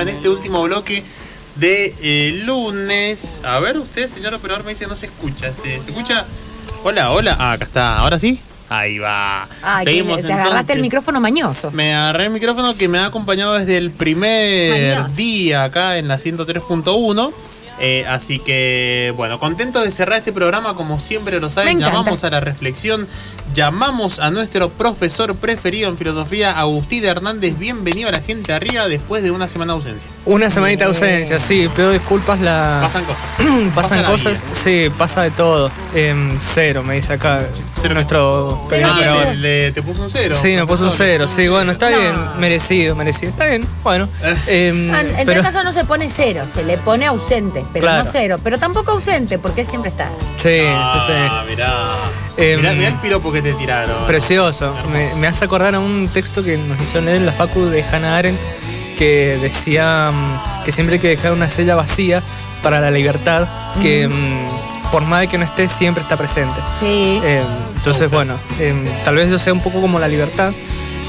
en este último bloque de eh, lunes. A ver, usted, señor operador, me dice no se escucha. Este, ¿Se escucha? Hola, hola. Ah, acá está. ¿Ahora sí? Ahí va. Que Seguimos te agarraste entonces. el micrófono mañoso. Me agarré el micrófono que me ha acompañado desde el primer Mañoso. día acá en la 103.1. Eh, así que, bueno, contento de cerrar este programa como siempre lo saben. Llamamos a la reflexión, llamamos a nuestro profesor preferido en filosofía, Agustín Hernández. Bienvenido a la gente arriba después de una semana de ausencia. Una semanita de ausencia, sí, pido disculpas, la... Pasan cosas. pasan pasa cosas, vida. sí, pasa de todo. Em, cero, me dice acá Cero. nuestro Cero. Ah, le- le- te puso un cero. Sí, me puso un cero, sí, bueno, está No. bien, merecido, merecido, está bien, bueno. Eh. em, Ah, En pero, este caso no se pone cero, se le pone ausente, pero Claro. no cero. Pero tampoco ausente, porque él siempre está. sí, Ah, sí, mirá. Em, mirá. mirá el piropo que te tiraron. precioso. Me, me hace acordar a un texto que nos hicieron leer en la facu de Hannah Arendt que decía mm, que siempre hay que dejar una sella vacía para la libertad, que mm, por más de que no esté, siempre está presente. Sí. Eh, entonces, bueno, eh, tal vez yo sea un poco como la libertad.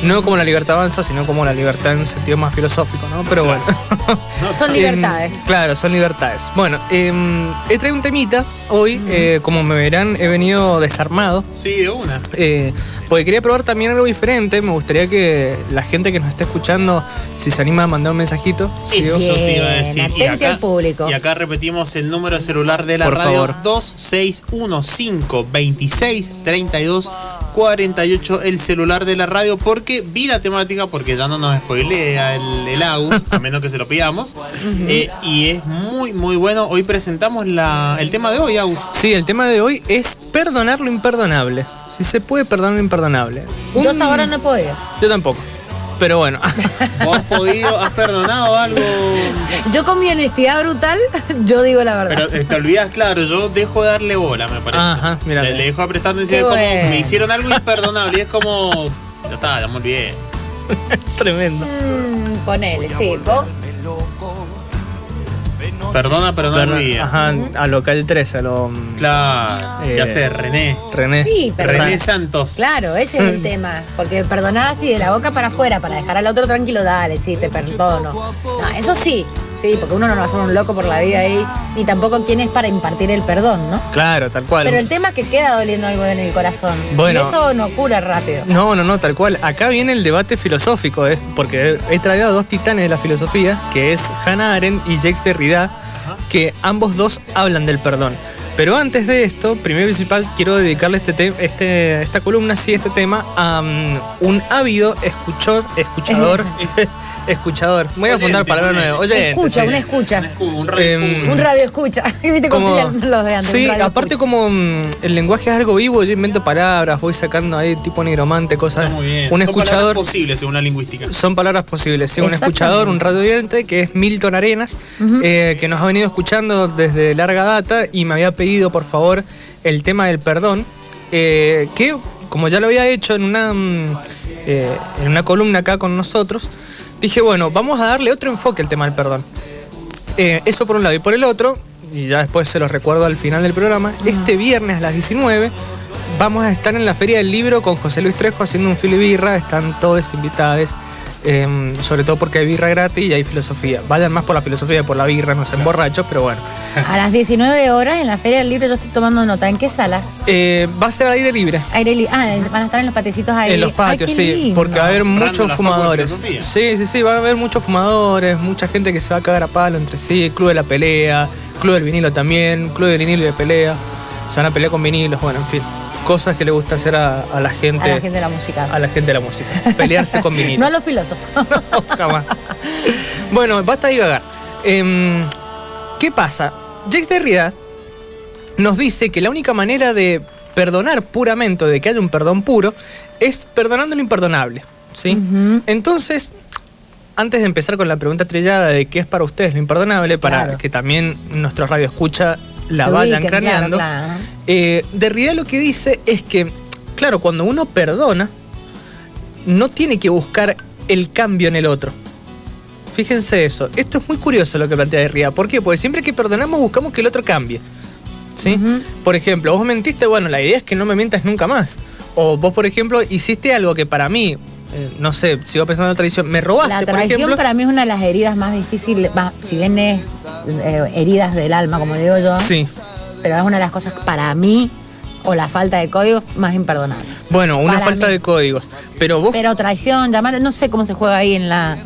No como la libertad avanza, sino como la libertad en sentido más filosófico, ¿no? Pero Claro. bueno. Son libertades. Claro, son libertades. Bueno, em, he traído un temita hoy. eh, como me verán, he venido desarmado. Sí, de una. eh, porque quería probar también algo diferente. Me gustaría que la gente que nos esté escuchando, si se anima a mandar un mensajito, sí, Eso Bien, te iba a decir. Y atente al público. Y acá repetimos el número celular de la Por radio: favor. 2615 26 32 48. El celular de la radio, porque vi la temática, porque ya no nos spoilea el, el AU, a menos que se lo pidamos. Eh, y es muy, muy bueno. Hoy presentamos la, el tema de hoy, AU. Sí, el tema de hoy es perdonar lo imperdonable. Si se puede perdonar lo imperdonable. Yo hasta ahora no he podido. Yo tampoco. Pero bueno. ¿Vos has podido, has perdonado algo? Yo con mi honestidad brutal, yo digo la verdad. Pero eh, te olvidas, claro, yo dejo de darle bola, me parece. Ajá, mira. Le, le dejo de prestar atención, Qué es como bueno. me hicieron algo imperdonable y es como. Ya está, ya me olvidé. Tremendo. Mm, ponele, sí. ¿Vos? Perdona, pero no olvide. Ajá, a lo calle 13, a lo. mm, Claro, ¿qué Eh, hace René? René. Sí, perdona. René Santos. Claro, ese es el tema. Porque perdonar así de la boca para afuera, para dejar al otro tranquilo, dale, sí, te perdono. No, eso sí, sí, porque uno no va a ser un loco por la vida ahí, ni tampoco quién es para impartir el perdón, ¿no? Claro, tal cual. Pero el tema es que queda doliendo algo en el corazón. Bueno. y eso no cura rápido. No, no, no, tal cual. Acá viene el debate filosófico, es porque he traído a dos titanes de la filosofía, que es Hannah Arendt y Jacques Derrida, que ambos dos hablan del perdón. Pero antes de esto, primero y principal, quiero dedicarle este te- este, esta columna, sí, este tema, a mm, un ávido escuchor, escuchador, escuchador. Voy a Oyente, fundar palabra nueva. Oyente, escucha, sí. una escucha. Un radio Em, escucha. Un radio escucha. ¿Viste cómo los de antes? sí, aparte escucha. como mm, el lenguaje es algo vivo, yo invento palabras, voy sacando ahí tipo nigromante, cosas. Está muy bien. Un Son palabras escuchador. posibles según la lingüística. Son palabras posibles, sí, un escuchador, un radio oyente, que es Milton Arenas, eh, que nos ha venido escuchando desde larga data y me había pedido, por favor, el tema del perdón, eh, que como ya lo había hecho en una, mm, eh, en una columna acá con nosotros, dije, bueno, vamos a darle otro enfoque al tema del perdón. Eh, eso por un lado. Y por el otro, y ya después se los recuerdo al final del programa, este viernes a las 19 vamos a estar en la Feria del Libro con José Luis Trejo haciendo un filo y birra. Están todos invitados, eh, sobre todo porque hay birra gratis y hay filosofía. Vayan más por la filosofía que por la birra, no sean borrachos, pero bueno. A las 19 horas en la Feria del Libro yo estoy tomando nota. ¿En qué sala? Eh, va a ser aire libre. Aire li- ah, van a estar en los patecitos ahí. En los patios, sí, lindo. porque va a haber muchos fumadores. Sí, sí, sí, va a haber muchos fumadores, mucha gente que se va a cagar a palo entre sí, Club de la Pelea, Club del Vinilo también, Club del Vinilo y de pelea, se van a pelear con vinilos, bueno, en fin, cosas que le gusta hacer a, a la gente, A la gente de la música. a la gente de la música, pelearse con vinilos. No a los filósofos. No, jamás. Bueno, basta divagar. Em, ¿Qué pasa? Jacques Derrida nos dice que la única manera de perdonar puramente, de que haya un perdón puro, es perdonando lo imperdonable. ¿sí? Entonces, antes de empezar con la pregunta trillada de qué es para ustedes lo imperdonable, para Claro. que también nuestros radio escucha la Se vayan ubiquen, craneando, claro, claro. eh, Derrida lo que dice es que, claro, cuando uno perdona, no tiene que buscar el cambio en el otro. Fíjense eso. Esto es muy curioso lo que plantea Derrida. ¿Por qué? Porque siempre que perdonamos buscamos que el otro cambie. ¿Sí? Por ejemplo, vos mentiste, bueno, la idea es que no me mientas nunca más. O vos, por ejemplo, hiciste algo que para mí eh, no sé, sigo pensando en la traición, me robaste, La por traición ejemplo. para mí es una de las heridas más difíciles, más- si bien es eh, heridas del alma, como digo yo, Sí. pero es una de las cosas para mí, o la falta de códigos, más imperdonables. Bueno, una Para falta mí. de códigos. Pero vos, Pero traición, llamarlo, no sé cómo se juega ahí en la.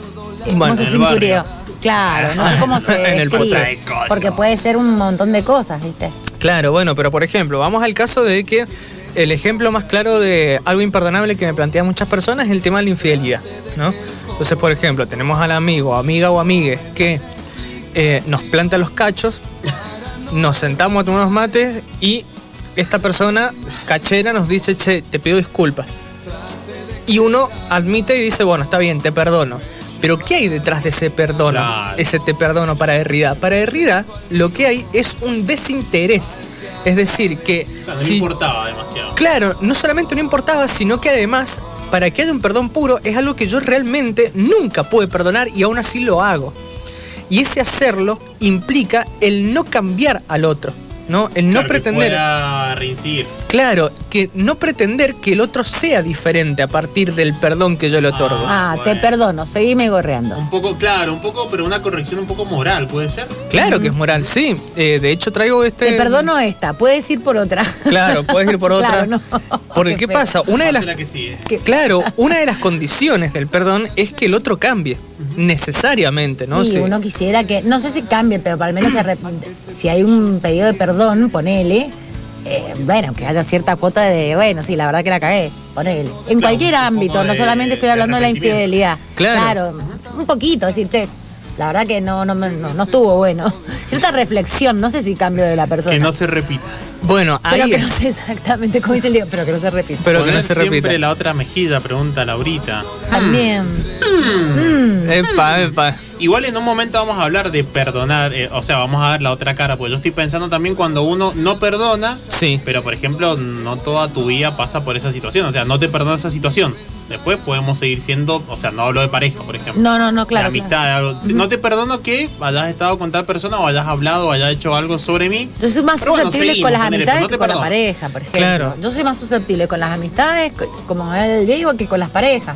Bueno, ¿Cómo se el. Claro, no sé cómo se En el escribe. Porque puede ser un montón de cosas, ¿viste? claro, bueno, pero por ejemplo, vamos al caso de que el ejemplo más claro de algo imperdonable que me plantean muchas personas es el tema de la infidelidad, ¿no? Entonces, por ejemplo, tenemos al amigo, amiga o amigue que eh, nos planta los cachos, nos sentamos a tomar unos mates y esta persona cachera nos dice, che, te pido disculpas. Y uno admite y dice, bueno, está bien, te perdono. Pero ¿qué hay detrás de ese perdono? Claro. Ese te perdono para Derrida. Para Derrida lo que hay es un desinterés. Es decir, que... Claro, no importaba demasiado. Claro, no solamente no importaba, sino que además, para que haya un perdón puro, es algo que yo realmente nunca pude perdonar y aún así lo hago. Y ese hacerlo implica el no cambiar al otro, ¿no? El no Claro, que pretender. pueda reincidir. Claro, que no pretender que el otro sea diferente a partir del perdón que yo le otorgo. Ah, te bueno. perdono, seguime gorreando. Un poco, claro, un poco, pero una corrección un poco moral, ¿puede ser? Claro que es moral, sí. Eh, de hecho traigo este... Te perdono esta, puedes ir por otra. Claro, puedes ir por otra. Claro, no. Porque Qué ¿qué feo. pasa? Una de las la que sigue. Que- Claro, una de las condiciones del perdón es que el otro cambie, necesariamente, ¿no? Sí, Sí. uno quisiera que, no sé si cambie, pero al menos se si hay un pedido de perdón, ponele, eh, bueno, que haya cierta cuota de, bueno, sí, la verdad que la cagué, ponele. En Claro, cualquier ámbito, no solamente estoy hablando de la infidelidad. Claro. un poquito, decir, che, la verdad que no, no, me- no, no estuvo bueno. Cierta reflexión, no sé si cambio de la persona. Que no se repita. Bueno, pero ahí que es. no sé exactamente cómo dice el Diego, pero que no se repita. Pero que no se siempre repita. la otra mejilla, pregunta Laurita. También. Epa, epa. Igual en un momento vamos a hablar de perdonar, eh, o sea, vamos a ver la otra cara, porque yo estoy pensando también cuando uno no perdona, Sí. pero por ejemplo, no toda tu vida pasa por esa situación, o sea, no te perdona esa situación. Después podemos seguir siendo, o sea, no hablo de pareja, por ejemplo. No, no, no, de claro. amistad, algo. No te perdono que hayas estado con tal persona o hayas hablado o hayas hecho algo sobre mí. Yo soy más Pero susceptible con las amistades no que con la pareja, por ejemplo. Claro. Yo soy más susceptible con las amistades, co- como él digo, que con las parejas.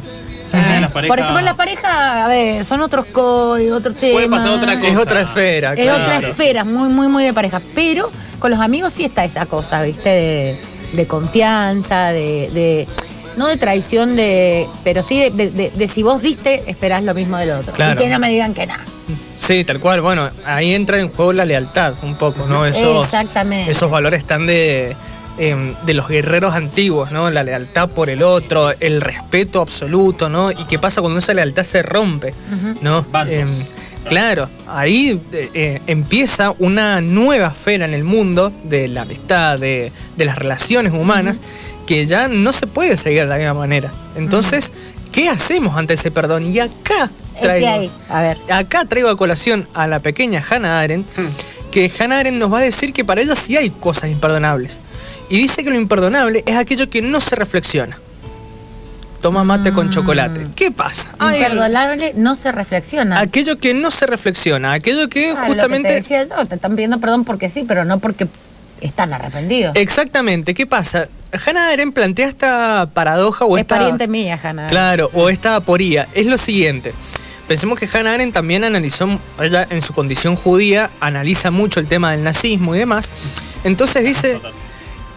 Las parejas- Por ejemplo, en la pareja, a ver, son otros códigos, otros temas. Puede pasar otra cosa. Es otra esfera, Es claro. otra esfera, muy, muy, muy de pareja. Pero con los amigos sí está esa cosa, ¿viste? De, de confianza, de, de- No de traición, de pero sí de, de- de- de si vos diste, esperás lo mismo del otro. Claro. Y que no me digan que nada. Sí, tal cual. Bueno, ahí entra en juego la lealtad un poco, ¿no? Esos, Exactamente. Esos valores tan de, em, de los guerreros antiguos, ¿no? La lealtad por el otro, el respeto absoluto, ¿no? Y qué pasa cuando esa lealtad se rompe, ¿no? Bandos. Em, claro, ahí eh, eh, empieza una nueva esfera en el mundo de la amistad, de, de las relaciones humanas, que ya no se puede seguir de la misma manera. Entonces, ¿qué hacemos ante ese perdón? Y acá traigo- a ver. acá traigo a colación a la pequeña Hannah Arendt, que Hannah Arendt nos va a decir que para ella sí hay cosas imperdonables. Y dice que lo imperdonable es aquello que no se reflexiona. Toma mate con chocolate. ¿Qué pasa? Hay- Imperdonable no se reflexiona. aquello que no se reflexiona, aquello que Ah, lo que justamente... te decía yo, te están pidiendo perdón porque sí, pero no porque están arrepentidos. Exactamente, ¿qué pasa? Hannah Arendt plantea esta paradoja o es esta... pariente mía, Hanna. Claro, o esta aporía. Es lo siguiente. Pensemos que Hannah Arendt también analizó, ella en su condición judía, analiza mucho el tema del nazismo y demás. Entonces dice,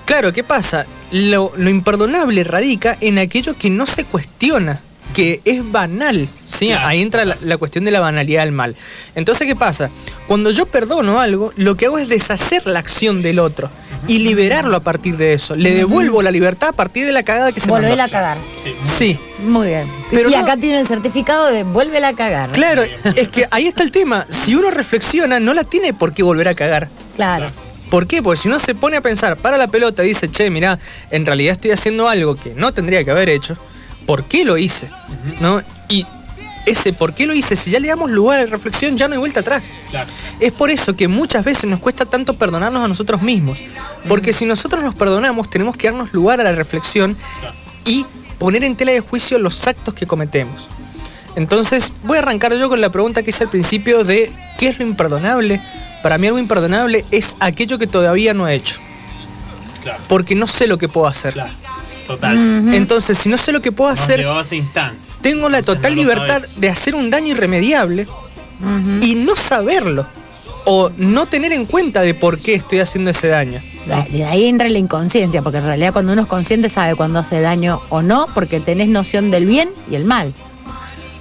claro, ¿qué pasa? Lo, lo imperdonable radica en aquello que no se cuestiona, que es banal. ¿sí? Claro, Ahí entra la, la cuestión de la banalidad del mal. Entonces, ¿qué pasa? Cuando yo perdono algo, lo que hago es deshacer la acción del otro y liberarlo a partir de eso. Le devuelvo la libertad a partir de la cagada que se mandó. Volvela a cagar. Sí. Sí, Muy bien. Pero y no- acá tiene el certificado de vuélvela a cagar. Claro, es que ahí está el tema. Si uno reflexiona, no la tiene por qué volver a cagar. Claro. ¿Por qué? Porque si uno se pone a pensar, para la pelota y dice, che, mirá, en realidad estoy haciendo algo que no tendría que haber hecho, ¿por qué lo hice? ¿No? Y ese por qué lo hice, si ya le damos lugar a la reflexión, ya no hay vuelta atrás. Claro. Es por eso que muchas veces nos cuesta tanto perdonarnos a nosotros mismos. Porque si nosotros nos perdonamos, tenemos que darnos lugar a la reflexión y poner en tela de juicio los actos que cometemos. Entonces, voy a arrancar yo con la pregunta que hice al principio de ¿qué es lo imperdonable? Para mí algo imperdonable es aquello que todavía no he hecho, Claro. porque no sé lo que puedo hacer. Claro. Total. Entonces, si no sé lo que puedo Nos hacer, llevó a esa instancia. tengo la Entonces, total no libertad sabes. de hacer un daño irremediable y no saberlo. O no tener en cuenta de por qué estoy haciendo ese daño. De ahí entra la inconsciencia, porque en realidad cuando uno es consciente sabe cuándo hace daño o no, porque tenés noción del bien y el mal.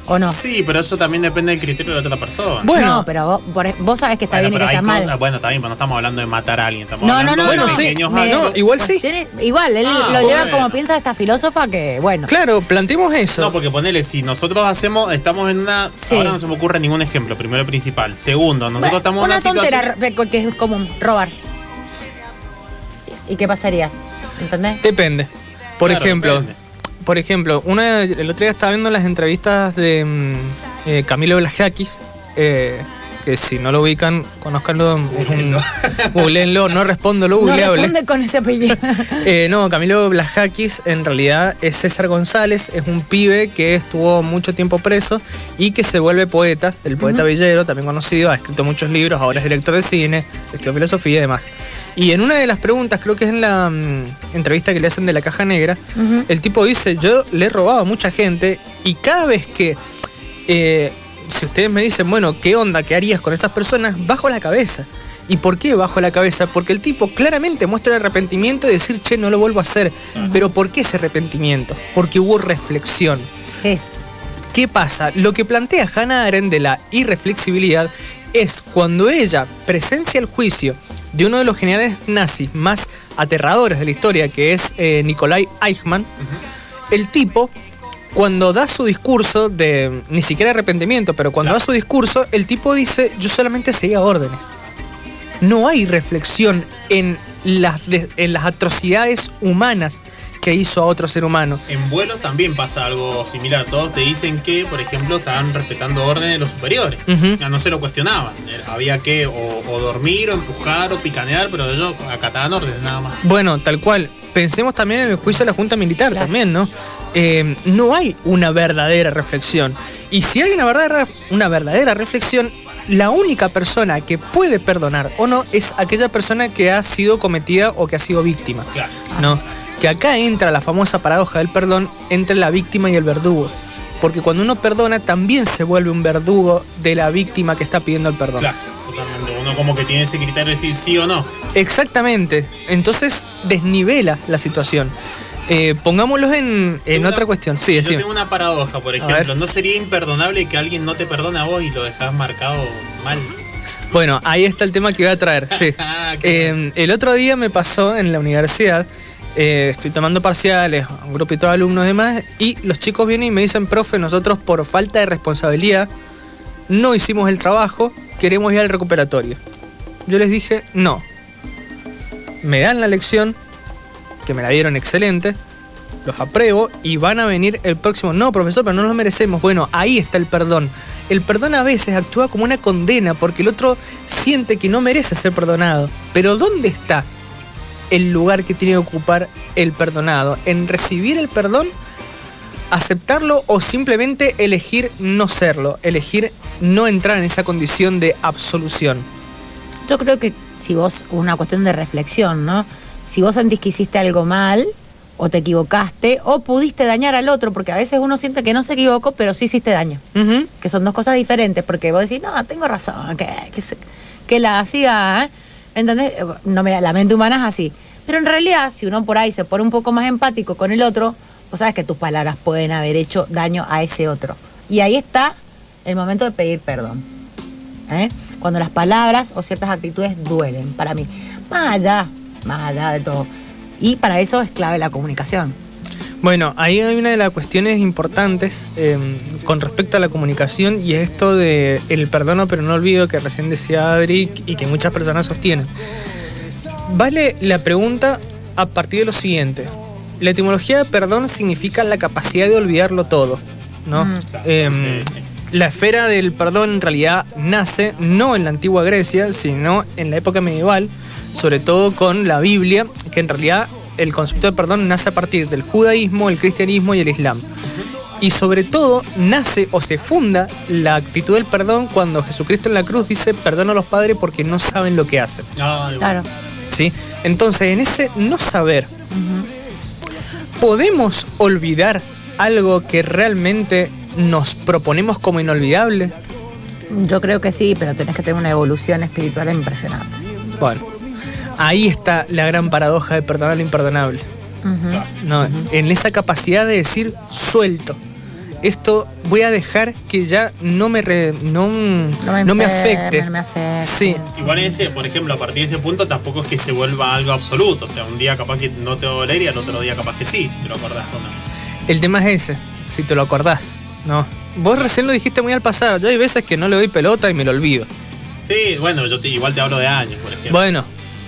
¿O no? Sí, pero eso también depende del criterio de la otra persona. Bueno. no, pero vos, por- vos sabés que está Bueno, bien y pero que hay está mal. cosas- bueno, está bien, pero no estamos hablando de matar a alguien. Estamos No, no, hablando no, de no, sí, pequeños no, igual sí. Igual, él Ah, lo lleva bueno. como piensa esta filósofa que, bueno. Claro, planteemos eso. No, porque ponele, si nosotros hacemos, estamos en una. Sí. Ahora no se me ocurre ningún ejemplo, primero y principal. Segundo, nosotros Bueno, estamos en una una tontera situación. que es común, robar. ¿Y qué pasaría? ¿Entendés? Depende. Por Claro, ejemplo, depende. Por ejemplo, una, el otro día estaba viendo las entrevistas de mm, eh, Camilo Blajakis, eh, que si no lo ubican, conozcanlo, googleenlo, no respondo lo No googleable. responde con ese apellido. Eh, no, Camilo Blajakis en realidad es César González, es un pibe que estuvo mucho tiempo preso y que se vuelve poeta, el poeta villero, también conocido, ha escrito muchos libros, ahora es director de cine, estudió filosofía y demás. Y en una de las preguntas, creo que es en la mm, entrevista que le hacen de la caja negra, el tipo dice, yo le he robado a mucha gente y cada vez que, eh, si ustedes me dicen, bueno, ¿qué onda? ¿Qué harías con esas personas? Bajo la cabeza. ¿Y por qué bajo la cabeza? Porque el tipo claramente muestra el arrepentimiento de decir, che, no lo vuelvo a hacer. Pero ¿por qué ese arrepentimiento? Porque hubo reflexión. Eso. ¿Qué pasa? Lo que plantea Hannah Arendt de la irreflexibilidad es cuando ella presencia el juicio de uno de los generales nazis más aterradores de la historia, que es eh, Nikolai Eichmann, el tipo, cuando da su discurso de, ni siquiera arrepentimiento, pero cuando Claro. da su discurso, el tipo dice, yo solamente seguía órdenes. No hay reflexión en las, de- en las atrocidades humanas que hizo a otro ser humano. En vuelos también pasa algo similar. Todos te dicen que, por ejemplo, estaban respetando órdenes de los superiores. Ujú. Ya no se lo cuestionaban. Eh, Había que o, o dormir, o empujar, o picanear, pero ellos acataban órdenes nada más. Bueno, tal cual. Pensemos también en el juicio de la Junta Militar Claro. también, ¿no? Eh, no hay una verdadera reflexión. Y si hay una verdadera, una verdadera reflexión, la única persona que puede perdonar o no es aquella persona que ha sido cometida o que ha sido víctima. Claro. ¿no? Que acá entra la famosa paradoja del perdón entre la víctima y el verdugo. Porque cuando uno perdona también se vuelve un verdugo de la víctima que está pidiendo el perdón. Claro, totalmente. Uno como que tiene ese criterio de decir sí o no. Exactamente. Entonces desnivela la situación. Eh, pongámoslo en, en Una- otra cuestión. Sí, Yo decime. tengo una paradoja, por ejemplo. ¿No sería imperdonable que alguien no te perdone a vos y lo dejas marcado mal? Bueno, ahí está el tema que iba a traer. Sí. Ah, Eh, el otro día me pasó en la universidad. eh, estoy tomando parciales, un grupito de alumnos y demás, y los chicos vienen y me dicen, profe, nosotros por falta de responsabilidad no hicimos el trabajo, queremos ir al recuperatorio. Yo les dije, no. Me dan la lección, que me la dieron excelente, los apruebo y van a venir el próximo. No, profesor, pero no lo merecemos. Bueno, ahí está el perdón. El perdón a veces actúa como una condena porque el otro siente que no merece ser perdonado. Pero ¿dónde está el lugar que tiene que ocupar el perdonado? ¿En recibir el perdón? ¿Aceptarlo o simplemente elegir no serlo? Elegir no entrar en esa condición de absolución. Yo creo que si vos, una cuestión de reflexión, ¿no? Si vos sentís que hiciste algo mal, o te equivocaste, o pudiste dañar al otro, porque a veces uno siente que no se equivocó, pero sí hiciste daño. Que son dos cosas diferentes, porque vos decís, no, tengo razón, que, que, se- que la hacía, ¿eh? ¿entendés? Eh, No me, la mente humana es así. Pero en realidad, si uno por ahí se pone un poco más empático con el otro, vos sabes que tus palabras pueden haber hecho daño a ese otro. Y ahí está el momento de pedir perdón. ¿eh? Cuando las palabras o ciertas actitudes duelen, para mí. Más allá, más allá de todo. Y para eso es clave la comunicación. Bueno, ahí hay una de las cuestiones importantes eh, con respecto a la comunicación y es esto de el perdono pero no olvido que recién decía Adri y que muchas personas sostienen. Vale la pregunta a partir de lo siguiente. La etimología de perdón significa la capacidad de olvidarlo todo, ¿no? Mm. Em. La esfera del perdón en realidad nace no en la antigua Grecia, sino en la época medieval, sobre todo con la Biblia, que en realidad el concepto de perdón nace a partir del judaísmo, el cristianismo y el islam. Y sobre todo nace o se funda la actitud del perdón cuando Jesucristo en la cruz dice perdona a los padres porque no saben lo que hacen. Ay, Claro. ¿sí? Entonces, en ese no saber, ¿podemos olvidar algo que realmente nos proponemos como inolvidable? Yo creo que sí, pero tenés que tener una evolución espiritual impresionante. Bueno, ahí está la gran paradoja de perdonar lo imperdonable. No, en esa capacidad de decir suelto. Esto voy a dejar que ya no me re- no, no me, enferme, afecte. No me afecte. Sí, Igual ese, por ejemplo, a partir de ese punto tampoco es que se vuelva algo absoluto. O sea, un día capaz que no te va a doler y al otro día capaz que sí, si te lo acordás o no. el tema es ese, si te lo acordás. No. Vos recién lo dijiste muy al pasar. Yo hay veces que no le doy pelota y me lo olvido. Sí, bueno, yo te- igual te hablo de años, por ejemplo. Bueno,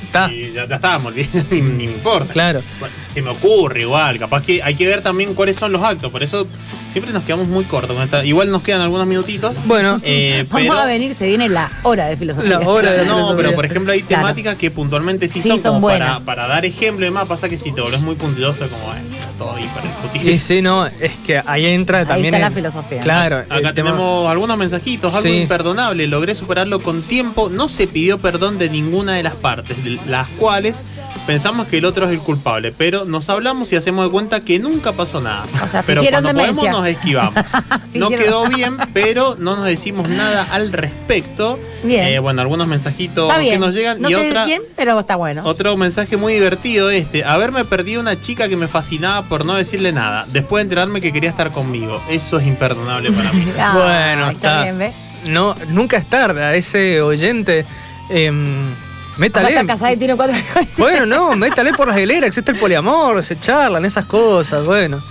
está. Y ya, ya estábamos, ni, ni me importa. Claro. Bueno, se me ocurre igual, capaz que hay que ver también cuáles son los actos, por eso siempre nos quedamos muy cortos con esta. Igual nos quedan algunos minutitos. Bueno, eh, Vamos pero, a venir, se viene la hora de filosofía. La hora de No, filosofía. pero por ejemplo hay Claro. temáticas que puntualmente sí, Sí, son, son como buenas. para, para dar ejemplo y demás. Pasa que si te volvés muy puntilloso, como eh, todo hiper discutible. y sí, no, es que ahí entra Ahí también. está la filosofía. Claro. Acá tema- tenemos algunos mensajitos, algo Sí. imperdonable, logré superarlo con tiempo, no se pidió perdón de ninguna de las partes, de las cuales pensamos que el otro es el culpable, pero nos hablamos y hacemos de cuenta que nunca pasó nada. O sea, pero cuando podemos demencia. nos esquivamos. no quedó bien, pero no nos decimos nada al respecto. Bien. Eh, bueno, algunos mensajitos que nos llegan no y sé otra... de quién, pero está bueno. Otro mensaje muy divertido este. Haberme perdido una chica que me fascinaba por no decirle nada. Después de enterarme que quería estar conmigo. Eso es imperdonable para mí. Ah, Bueno, está está. bien, ¿ves? No, nunca es tarde a ese oyente. em, métale. está casada y tiene cuatro hijos. Bueno, no, métale por las hileras, existe el poliamor, se charlan esas cosas, bueno.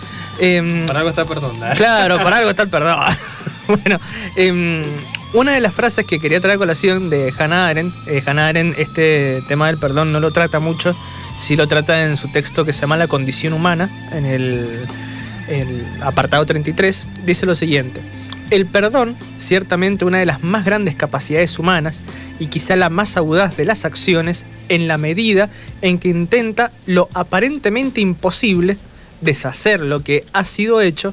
Em, Para algo está perdonada. Claro, para algo está el perdón. bueno, em, una de las frases que quería traer a colación de Hannah Arendt, eh, Hannah Arendt este tema del perdón no lo trata mucho, sí lo trata en su texto que se llama La condición humana, en el, el apartado 33, dice lo siguiente. El perdón, ciertamente una de las más grandes capacidades humanas y quizá la más audaz de las acciones, en la medida en que intenta lo aparentemente imposible, deshacer lo que ha sido hecho,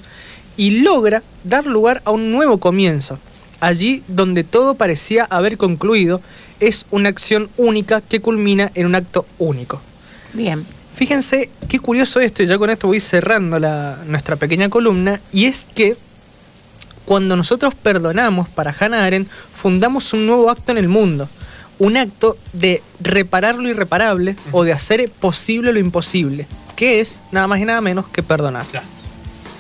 y logra dar lugar a un nuevo comienzo. Allí donde todo parecía haber concluido, es una acción única que culmina en un acto único. Bien. Fíjense qué curioso esto, y ya con esto voy cerrando la- nuestra pequeña columna, y es que cuando nosotros perdonamos para Hannah Arendt, fundamos un nuevo acto en el mundo. Un acto de reparar lo irreparable o de hacer posible lo imposible, que es nada más y nada menos que perdonar.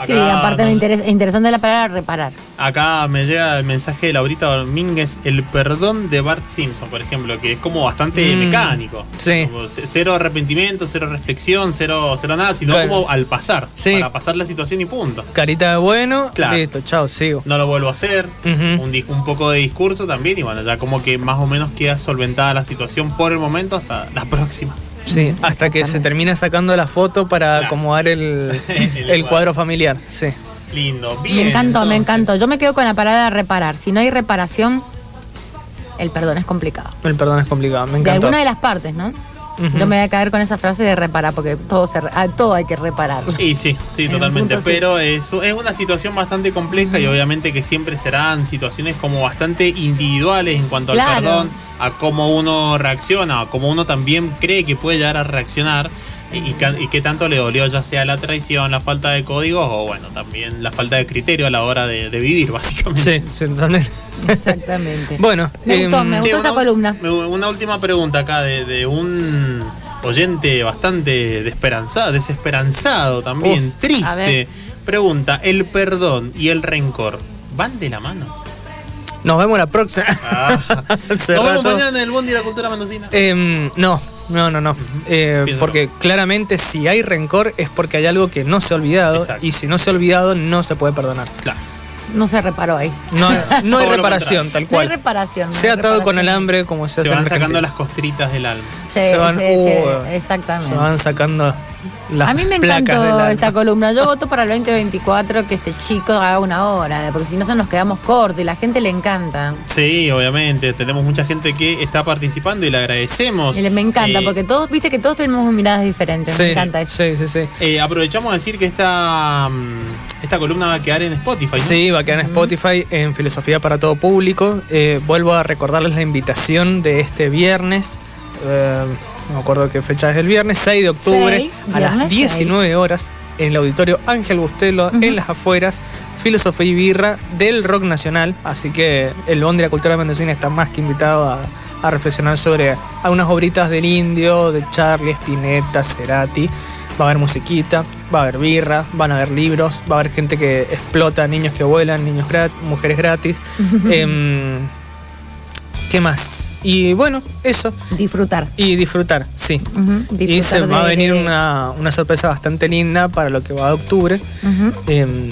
Sí, aparte me interesa, interesante la palabra reparar. Acá me llega el mensaje de Laurita Domínguez, el perdón de Bart Simpson, por ejemplo, que es como bastante Mm, mecánico. sí. Como cero arrepentimiento, cero reflexión, cero, cero nada, sino Claro. como al pasar. Sí. Para pasar la situación y punto. Carita de bueno, Claro. listo, chao, sigo. No lo vuelvo a hacer. Un, un poco de discurso también y bueno, ya como que más o menos queda solventada la situación por el momento hasta la próxima. Sí, hasta que se termina sacando la foto para Claro. acomodar el, El el cuadro familiar. Sí. Lindo, bien. me encantó, me encantó. Yo me quedo con la palabra reparar. Si no hay reparación, el perdón es complicado. El perdón es complicado, me De encantó. alguna de las partes, ¿no? Yo me voy a caer con esa frase de reparar, porque todo, se, re- ah, todo hay que reparar. Y sí, sí, En totalmente. punto sí. Pero es, es una situación bastante compleja y obviamente que siempre serán situaciones como bastante individuales en cuanto Claro. al perdón, a cómo uno reacciona, a cómo uno también cree que puede llegar a reaccionar y, qué tanto le dolió, ya sea la traición, la falta de códigos o bueno, también la falta de criterio a la hora de, de vivir, básicamente. Sí. Exactamente. Bueno, Me gustó, em, me Sí, gustó esa una- columna. Una última pregunta acá de, de un oyente bastante desesperanzado, desesperanzado también, a triste. ver. Pregunta, ¿el perdón y el rencor van de la mano? nos vemos la próxima. Ah. Nos vemos mañana en el Bondi de la Cultura Mendocina. Em, no, no, no, no. Eh, porque claramente si hay rencor es porque hay algo que no se ha olvidado Exacto. y si no se ha olvidado no se puede perdonar. Claro. No se reparó ahí. No, no hay reparación, tal No hay cual. reparación. no Se ha atado con alambre como se, Se en van sacando las costritas del alma. Sí, Se van- sí, sí, uh, exactamente. Se van sacando las A mí me encantó esta columna. Yo voto para el 2024 que este chico haga una hora, porque si no se nos quedamos cortos y la gente le encanta. Sí, obviamente. Tenemos mucha gente que está participando y le agradecemos. Y le- me encanta, Eh, porque todos, viste que todos tenemos miradas diferentes. Sí, Me encanta eso. sí, sí, sí. eh, aprovechamos a decir que esta, mm, esta columna va a quedar en Spotify. ¿no? Sí, va a quedar en Spotify en Filosofía para todo público. Eh, vuelvo a recordarles la invitación de este viernes. eh, no me acuerdo qué fecha es el viernes, 6 de octubre, a las viernes 19 horas. en el auditorio Ángel Bustelo, en las afueras, filosofía y birra del rock nacional. Así que el Bondi de la Cultura Mendocina está más que invitado a, a reflexionar sobre algunas obritas del indio, de Charlie, Spinetta, Cerati. Va a haber musiquita, va a haber birra, van a haber libros, va a haber gente que explota, niños que vuelan, niños gratis, mujeres gratis. Em, ¿Qué más? Y bueno, eso. Disfrutar. Y disfrutar, sí. Y se va a venir de- una, una sorpresa bastante linda para lo que va de octubre. Em,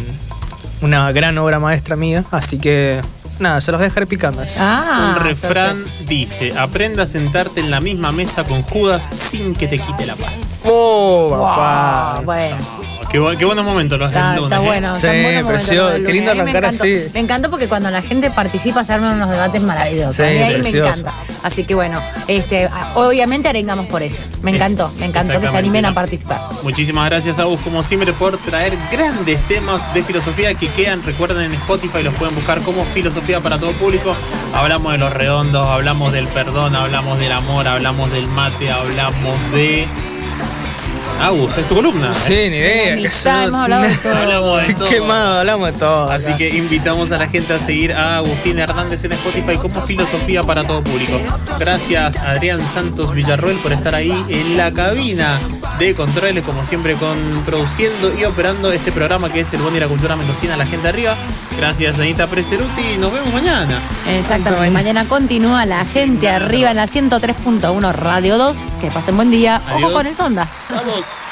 una gran obra maestra mía. Así que nada, se los voy a dejar picando. Ah, Un refrán sorpresa. dice, aprenda a sentarte en la misma mesa con Judas sin que te quite la paz. ¡Oh, Wow, papá! bueno, Qué, bu- qué buenos momentos los está, del lunes. está ¿eh? bueno. Sí, está bueno precioso. Qué lindo lunes. A mí me arrancar encantó. así. Me encantó porque cuando la gente participa se arman unos debates maravillosos. Sí, a mí ahí me encanta. Así que bueno, este, obviamente arengamos por eso. Me Es- encantó, me encantó que se animen a participar. Muchísimas gracias a vos como siempre por traer grandes temas de filosofía que quedan, recuerden en Spotify, los pueden buscar como filosofía para todo público. Hablamos de los redondos, hablamos del perdón, hablamos del amor, hablamos del mate, hablamos de... Agus, es tu columna. ¿eh? Sí, ni idea. amistad, hemos hablado de todo. Hablamos de todo. Quemado, hablamos de todo. Así acá. que invitamos a la gente a seguir a Agustín Hernández en Spotify como Filosofía para todo público. Gracias Adrián Santos Villarroel por estar ahí en la cabina de controles, como siempre, con produciendo y operando este programa que es el Bondi de la Cultura Mendocina, la gente arriba. Gracias Anita Preseruti y nos vemos mañana. Exactamente. Mañana continúa la gente arriba en la 103.1 Radio 2. Que pasen buen día. Ojo con el sonda. Vamos.